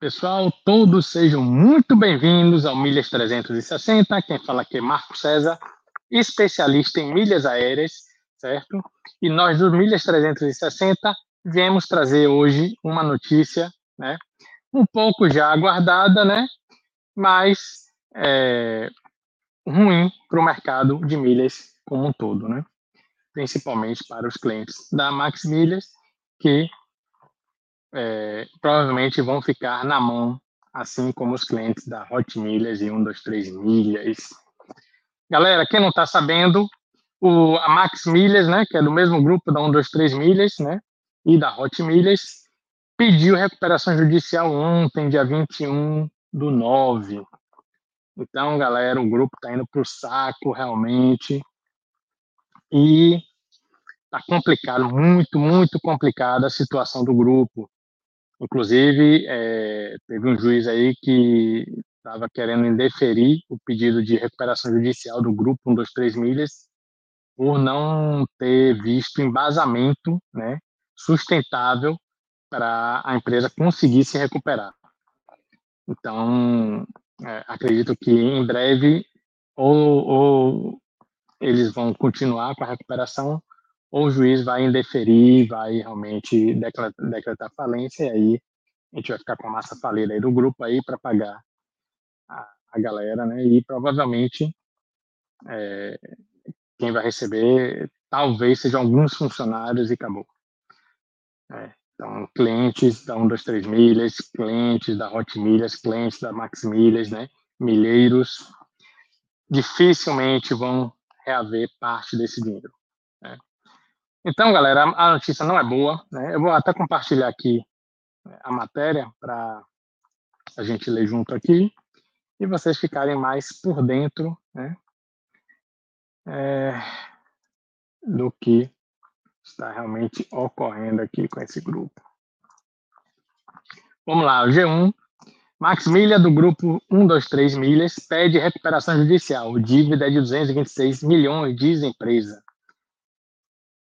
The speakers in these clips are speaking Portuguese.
Pessoal, todos sejam muito bem-vindos ao Milhas 360. Quem fala aqui é Marco César, especialista em milhas aéreas, certo? E nós do Milhas 360 viemos trazer hoje uma notícia, né? Um pouco já aguardada, né? Mas é, ruim para o mercado de milhas como um todo, né? Principalmente para os clientes da Max Milhas, que é, provavelmente vão ficar na mão, assim como os clientes da Hot Milhas e 123 Milhas. Galera, quem não está sabendo, o, a Max Milhas, né, que é do mesmo grupo da 123 Milhas, né, e da Hot Milhas, pediu recuperação judicial ontem, dia 21 do 9. Então, galera, o grupo está indo para o saco realmente. E está complicado, muito, muito complicada a situação do grupo. Inclusive, é, teve um juiz aí que estava querendo indeferir o pedido de recuperação judicial do grupo 123 milhas por não ter visto embasamento né, sustentável para a empresa conseguir se recuperar. Então, é, acredito que em breve ou, ou eles vão continuar com a recuperação ou o juiz vai indeferir, vai realmente decretar, decretar falência, e aí a gente vai ficar com a massa falida aí do grupo aí para pagar a, a, galera, né? E provavelmente é, quem vai receber talvez sejam alguns funcionários e acabou. É, então, clientes da 1, 2, 3 milhas, clientes da Hot Milhas, clientes da Max Milhas, né? Milheiros, dificilmente vão reaver parte desse dinheiro. Então, galera, a notícia não é boa. Né? Eu vou até compartilhar aqui né, a matéria para a gente ler junto aqui e vocês ficarem mais por dentro né, é, do que está realmente ocorrendo aqui com esse grupo. Vamos lá, o G1. Max Milha, do grupo 123 Milhas, pede recuperação judicial. Dívida é de 226 milhões, diz empresa.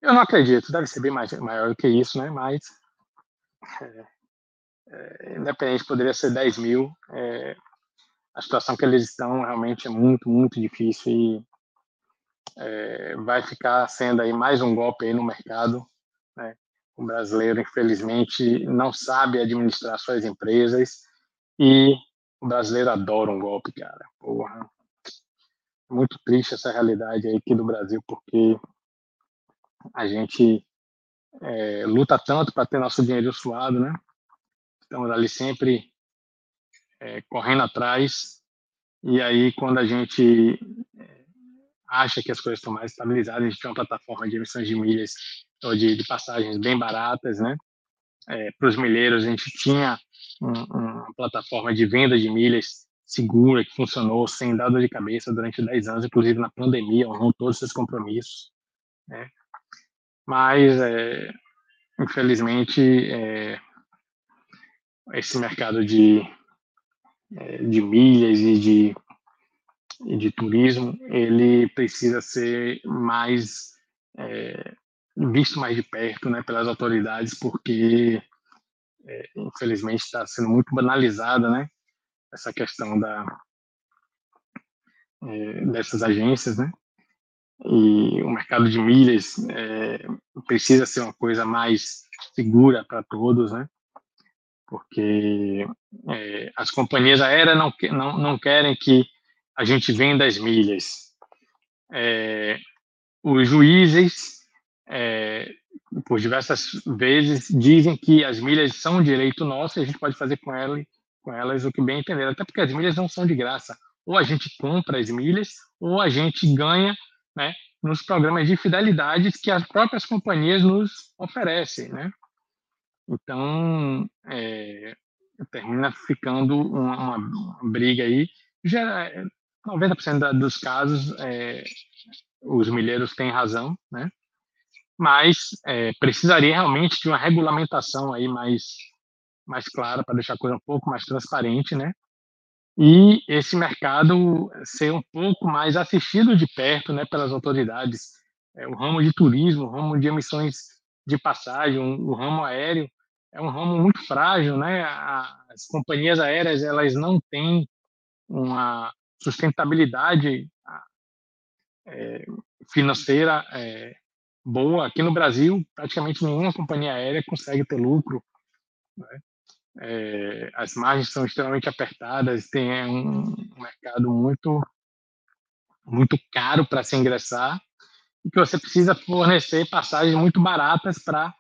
Eu não acredito, deve ser bem mais, maior que isso, né? Mas, é, é, independente, poderia ser 10 mil. É, a situação que eles estão realmente é muito, muito difícil e é, vai ficar sendo aí mais um golpe aí no mercado. Né? O brasileiro, infelizmente, não sabe administrar suas empresas e o brasileiro adora um golpe, cara. Porra. Muito triste essa realidade aí aqui do Brasil, porque a gente é, luta tanto para ter nosso dinheiro suado, né? Estamos ali sempre é, correndo atrás. E aí, quando a gente é, acha que as coisas estão mais estabilizadas, a gente tem uma plataforma de emissões de milhas ou de, de passagens bem baratas, né? É, para os milheiros, a gente tinha um, uma plataforma de venda de milhas segura, que funcionou sem dar dor de cabeça durante 10 anos, inclusive na pandemia, honrou todos os seus compromissos. Né? Mas é, infelizmente é, esse mercado de, é, de milhas e de, de turismo ele precisa ser mais é, visto mais de perto né, pelas autoridades porque é, infelizmente está sendo muito banalizada né, essa questão da, é, dessas agências né, e o mercado de milhas é, precisa ser uma coisa mais segura para todos, né? Porque é, as companhias aéreas não, não, não querem que a gente venda as milhas. É, os juízes, é, por diversas vezes, dizem que as milhas são um direito nosso e a gente pode fazer com, ela, com elas o que bem entender, até porque as milhas não são de graça. Ou a gente compra as milhas, ou a gente ganha né, nos programas de fidelidade que as próprias companhias nos oferecem, né? Então, é, termina ficando uma, uma, briga aí. Já 90% dos casos, é, os milheiros têm razão, né? Mas é, precisaria realmente de uma regulamentação aí mais mais clara para deixar a coisa um pouco mais transparente, né? E esse mercado ser um pouco mais assistido de perto né, pelas autoridades. É, o ramo de turismo, o ramo de emissões de passagem, o ramo aéreo é um ramo muito frágil, né? As companhias aéreas elas não têm uma sustentabilidade é, financeira é, boa. Aqui no Brasil, praticamente nenhuma companhia aérea consegue ter lucro. Né? É, as margens são extremamente apertadas, tem um mercado muito muito caro para se ingressar e que você precisa fornecer passagens muito baratas para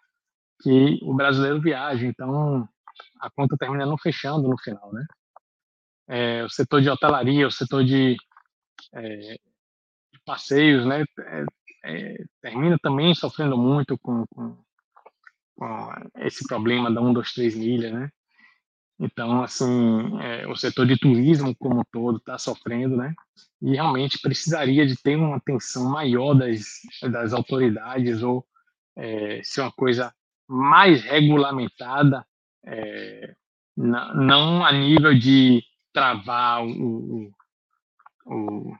que o brasileiro viaje. Então, a conta termina não fechando no final, né? É, o setor de hotelaria, o setor de, é, de passeios, né? É, é termina também sofrendo muito com, com, com, esse problema da 1, 2, 3 milhas, né? Então, assim, é, o setor de turismo como um todo está sofrendo, né? E realmente precisaria de ter uma atenção maior das, das autoridades ou é, ser uma coisa mais regulamentada, é, não a nível de travar o, o,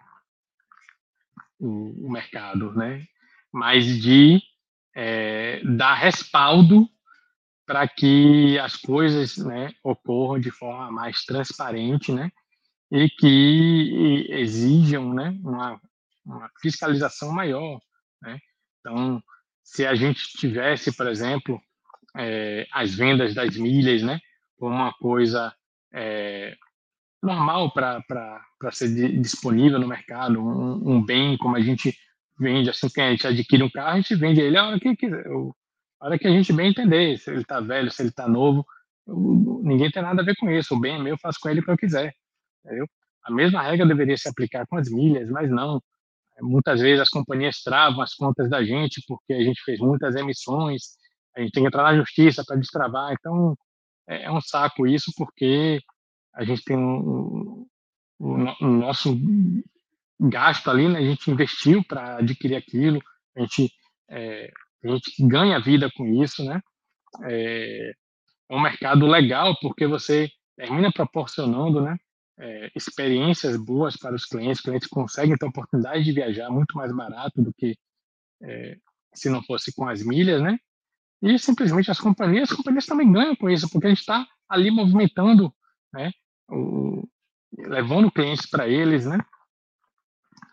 o, o mercado, né? mas de é, dar respaldo para que as coisas né, ocorram de forma mais transparente né, e que exijam né, uma, uma fiscalização maior. Né? Então, se a gente tivesse, por exemplo, é, as vendas das milhas, né, uma coisa é, normal para ser disponível no mercado, um, um, bem como a gente vende, assim que a gente adquire um carro, a gente vende ele a hora que quiser, hora que a gente bem entender, se ele está velho, se ele está novo, ninguém tem nada a ver com isso, o bem é meu, eu faço com ele o que eu quiser, entendeu? A mesma regra deveria se aplicar com as milhas, mas não, Muitas vezes as companhias travam as contas da gente porque a gente fez muitas emissões, a gente tem que entrar na justiça para destravar. Então, é, é um saco isso, porque a gente tem um, um nosso gasto ali, né? a gente investiu para adquirir aquilo, a gente, é, a gente ganha vida com isso, né? É, é um mercado legal porque você termina proporcionando, né? é, experiências boas para os clientes, clientes conseguem ter a oportunidade de viajar muito mais barato do que é, se não fosse com as milhas, né? E simplesmente as companhias, as companhias também ganham com isso, porque a gente está ali movimentando, né? O, levando clientes para eles, né?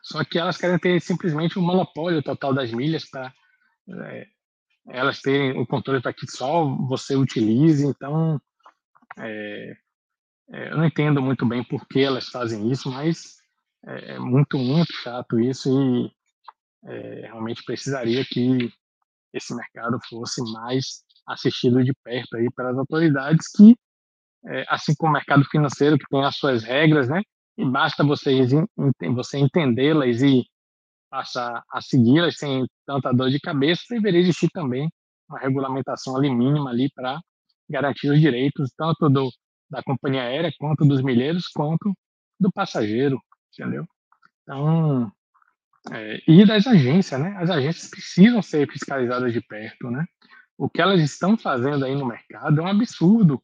Só que elas querem ter simplesmente o um monopólio total das milhas para é, elas terem o controle para que só você utilize. Então, é, é, eu não entendo muito bem por que elas fazem isso, mas é, é muito, muito chato isso e é, realmente precisaria que esse mercado fosse mais assistido de perto aí pelas autoridades que, assim como o mercado financeiro, que tem as suas regras, né? E basta vocês, você entendê-las e passar a segui-las sem tanta dor de cabeça, deveria existir também uma regulamentação ali mínima ali para garantir os direitos tanto do da companhia aérea, quanto dos milheiros, quanto do passageiro, entendeu? Então, é, e das agências, né? As agências precisam ser fiscalizadas de perto, né? O que elas estão fazendo aí no mercado é um absurdo.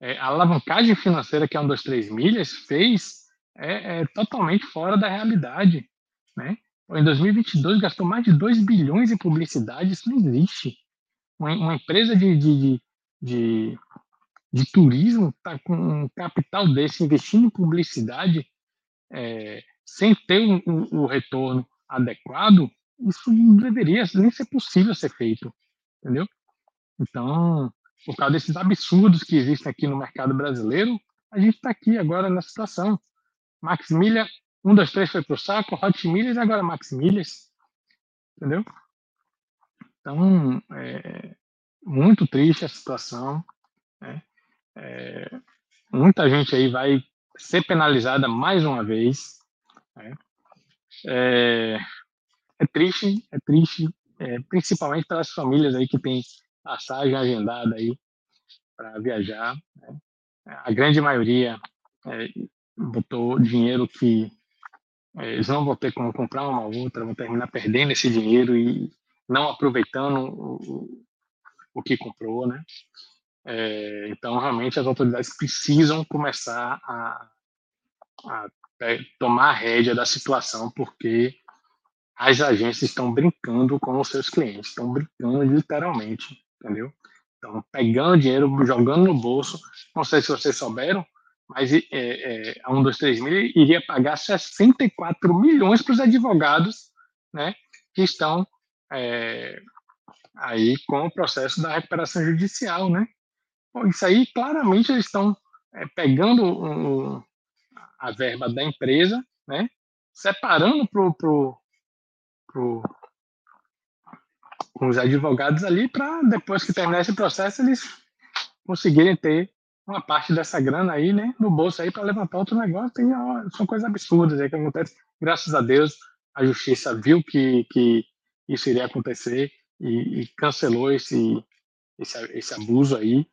É, a alavancagem financeira que a 1, 2, 3 milhas fez é, é totalmente fora da realidade, né? Em 2022 gastou mais de 2 bilhões em publicidade, isso não existe. Uma, uma empresa de, de, de, de de turismo está com um capital desse investindo em publicidade é, sem ter o um, um, um retorno adequado, isso não deveria nem ser possível ser feito, entendeu? Então, por causa desses absurdos que existem aqui no mercado brasileiro, a gente está aqui agora na situação. Max um, dois, três foi para o saco, Hot e agora Max entendeu? Então, é muito triste a situação. Né? É, muita gente aí vai ser penalizada mais uma vez. Né? É, é, triste, é triste, é, principalmente para as famílias aí que têm passagem agendada aí para viajar. Né? A grande maioria é, botou dinheiro que eles não vão ter como comprar uma outra, vão terminar perdendo esse dinheiro e não aproveitando o, o que comprou, né? É, então, realmente, as autoridades precisam começar a, a tomar a rédea da situação, porque as agências estão brincando com os seus clientes, estão brincando literalmente, entendeu? Estão pegando dinheiro, jogando no bolso. Não sei se vocês souberam, mas é, é, a 1, 2, 3 mil iria pagar 64 milhões para os advogados né, que estão é, aí com o processo da recuperação judicial. Né? Bom, isso aí, claramente, eles estão é, pegando um, a verba da empresa, né, separando para pro, pro, os advogados ali para depois que terminar esse processo eles conseguirem ter uma parte dessa grana aí, né, no bolso aí para levantar outro negócio. Tem, são coisas absurdas aí que acontecem. Graças a Deus, a justiça viu que, que isso iria acontecer e, e cancelou esse, esse, esse abuso aí.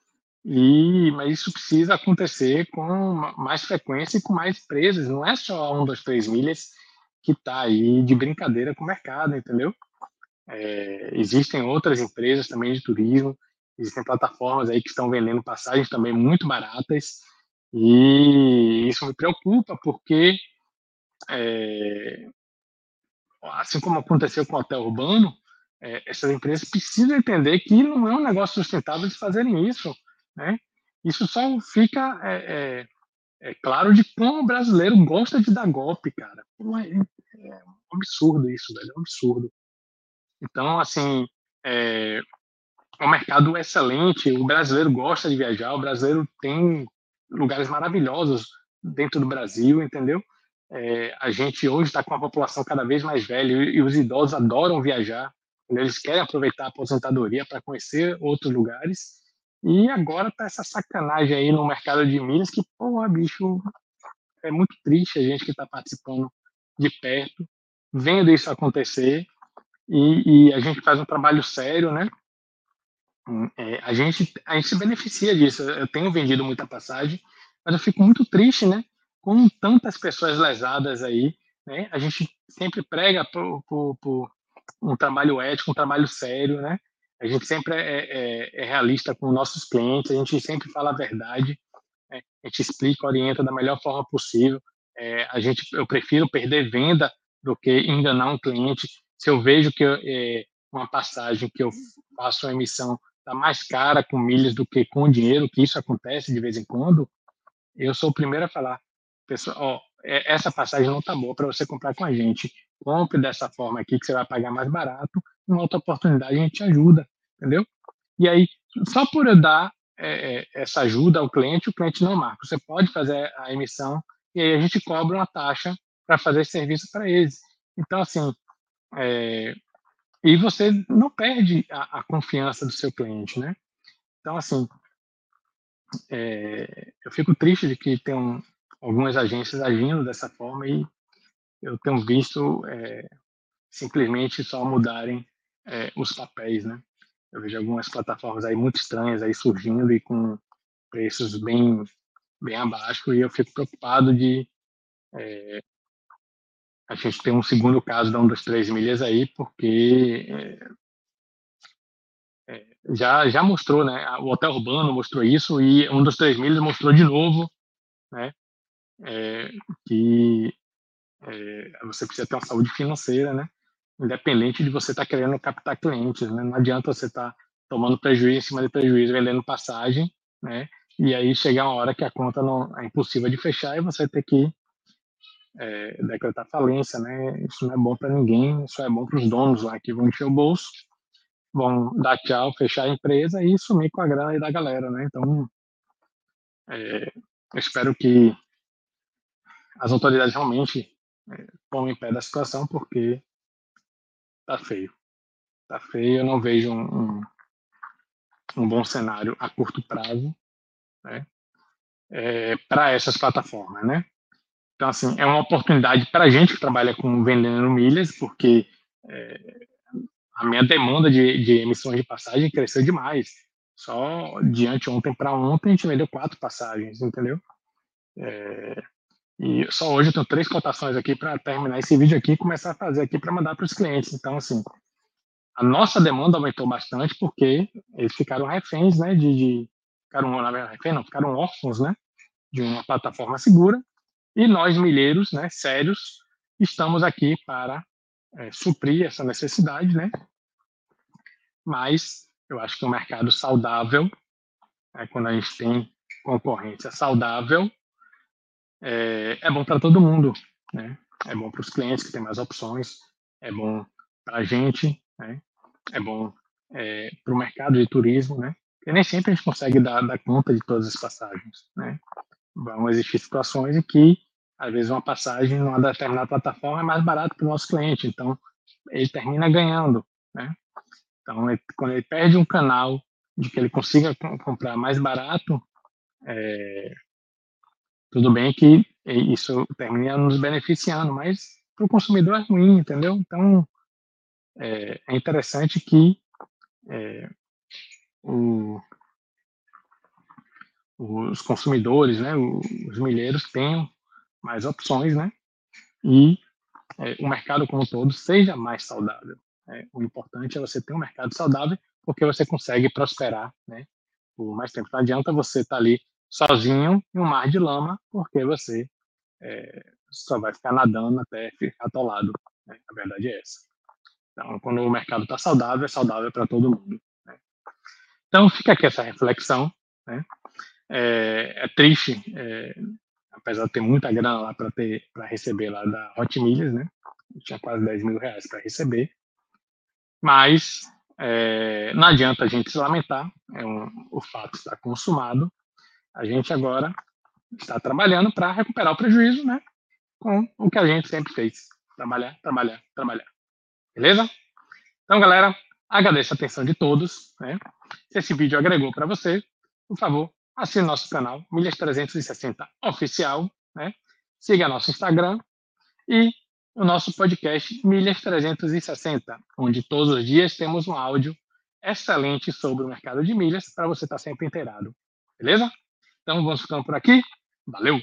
E, mas isso precisa acontecer com mais frequência e com mais empresas. Não é só um, dois, três milhas que está aí de brincadeira com o mercado, entendeu? É, existem outras empresas também de turismo, existem plataformas aí que estão vendendo passagens também muito baratas e isso me preocupa porque é, assim como aconteceu com o hotel urbano, é, essas empresas precisam entender que não é um negócio sustentável de fazerem isso, né? Isso só fica é, é, é claro de como o brasileiro gosta de dar golpe, cara. É, é um absurdo isso, velho, é um absurdo. Então, assim, é, um mercado excelente, o brasileiro gosta de viajar, o brasileiro tem lugares maravilhosos dentro do Brasil, entendeu? É, a gente hoje está com uma população cada vez mais velha e, os idosos adoram viajar, eles querem aproveitar a aposentadoria para conhecer outros lugares. E agora tá essa sacanagem aí no mercado de milhas que, porra, bicho, é muito triste a gente que está participando de perto, vendo isso acontecer e, e, a gente faz um trabalho sério, né? É, a, gente, a gente se beneficia disso. Eu tenho vendido muita passagem, mas eu fico muito triste, né? Com tantas pessoas lesadas aí, né? A gente sempre prega por, por, por um trabalho ético, um trabalho sério, né? A gente sempre é, é, é, realista com nossos clientes, a gente sempre fala a verdade, né? a gente explica, orienta da melhor forma possível. É, a gente, eu prefiro perder venda do que enganar um cliente se eu vejo que é, uma passagem que eu faço a emissão está mais cara com milhas do que com dinheiro, que isso acontece de vez em quando, eu sou o primeiro a falar, pessoal, ó, é, essa passagem não está boa para você comprar com a gente. Compre dessa forma aqui que você vai pagar mais barato. Em outra oportunidade a gente te ajuda, entendeu? E aí, só por eu dar é, é essa ajuda ao cliente, o cliente não marca. Você pode fazer a emissão e aí a gente cobra uma taxa para fazer esse serviço para eles. Então, assim, é, e você não perde a, a, confiança do seu cliente, né? Então, assim, é, eu fico triste de que tem algumas agências agindo dessa forma e eu tenho visto é, simplesmente só mudarem é, os papéis, né? Eu vejo algumas plataformas aí muito estranhas aí surgindo e com preços bem bem abaixo e eu fico preocupado de é, a gente tem um segundo caso da um dos três milhas aí, porque é, é, já, já mostrou, né? O Hotel Urbano mostrou isso e um dos três milhas mostrou de novo, né? É, que é, você precisa ter uma saúde financeira, né? Independente de você estar tá querendo captar clientes, né? Não adianta você estar tá tomando prejuízo em cima de prejuízo, vendendo passagem, né? E aí chegar uma hora que a conta não é impossível de fechar e você ter que é, decretar falência, né? Isso não é bom para ninguém, isso é bom para os donos lá que vão encher o bolso, vão dar tchau, fechar a empresa e sumir com a grana aí da galera, né? Então, é, espero que as autoridades realmente é, tomem pé da situação, porque tá feio. Tá feio, eu não vejo um, um, um bom cenário a curto prazo, né? É, para essas plataformas, né? Então, assim, é uma oportunidade para a gente que trabalha com vendendo milhas, porque é, a minha demanda de, de emissões de passagem cresceu demais. Só de anteontem para ontem a gente vendeu quatro passagens, entendeu? É, e só hoje eu tenho três cotações aqui para terminar esse vídeo aqui e começar a fazer aqui para mandar para os clientes. Então, assim, a nossa demanda aumentou bastante porque eles ficaram reféns, né, de, de ficaram, na verdade, não, ficaram órfãos, né, de uma plataforma segura e nós, milheiros, né, sérios, estamos aqui para é, suprir essa necessidade, né? Mas Eu acho que um mercado saudável, né, quando a gente tem concorrência saudável, é, é bom para todo mundo. Né? É bom para os clientes que têm mais opções, é bom para a gente, né? é bom é, para o mercado de turismo, né? Porque nem sempre a gente consegue dar, dar conta de todas as passagens, né? Vão existir situações em que, às vezes, uma passagem numa determinada plataforma é mais barata para o nosso cliente, então ele termina ganhando, né? Então, ele, quando ele perde um canal de que ele consiga comprar mais barato, é, tudo bem que isso termina nos beneficiando, mas para o consumidor é ruim, entendeu? Então, é, é interessante que é, o, os consumidores, né, os milheiros tenham mais opções, né, e é, o mercado como um todo seja mais saudável. Né? O importante é você ter um mercado saudável, porque você consegue prosperar, né, por mais tempo. Não adianta você estar tá ali sozinho em um mar de lama, porque você é, só vai ficar nadando até ficar atolado. Né? A verdade é essa. Então, quando o mercado está saudável, é saudável para todo mundo. Né? Então, fica aqui essa reflexão. Né? É, é, triste, é, apesar de ter muita grana lá para ter para receber lá da Hot Milhas, né? tinha quase 10 mil reais para receber. Mas é, não adianta a gente se lamentar, é um, o fato está consumado. A gente agora está trabalhando para recuperar o prejuízo, né? Com o que a gente sempre fez: trabalhar, trabalhar, trabalhar. Beleza? Então, galera, agradeço a atenção de todos. Né? Se esse vídeo agregou para você, por favor, assine nosso canal Milhas 360 Oficial. Né? Siga nosso Instagram e o nosso podcast Milhas 360, onde todos os dias temos um áudio excelente sobre o mercado de milhas para você estar sempre inteirado. Beleza? Então, vamos ficando por aqui. Valeu!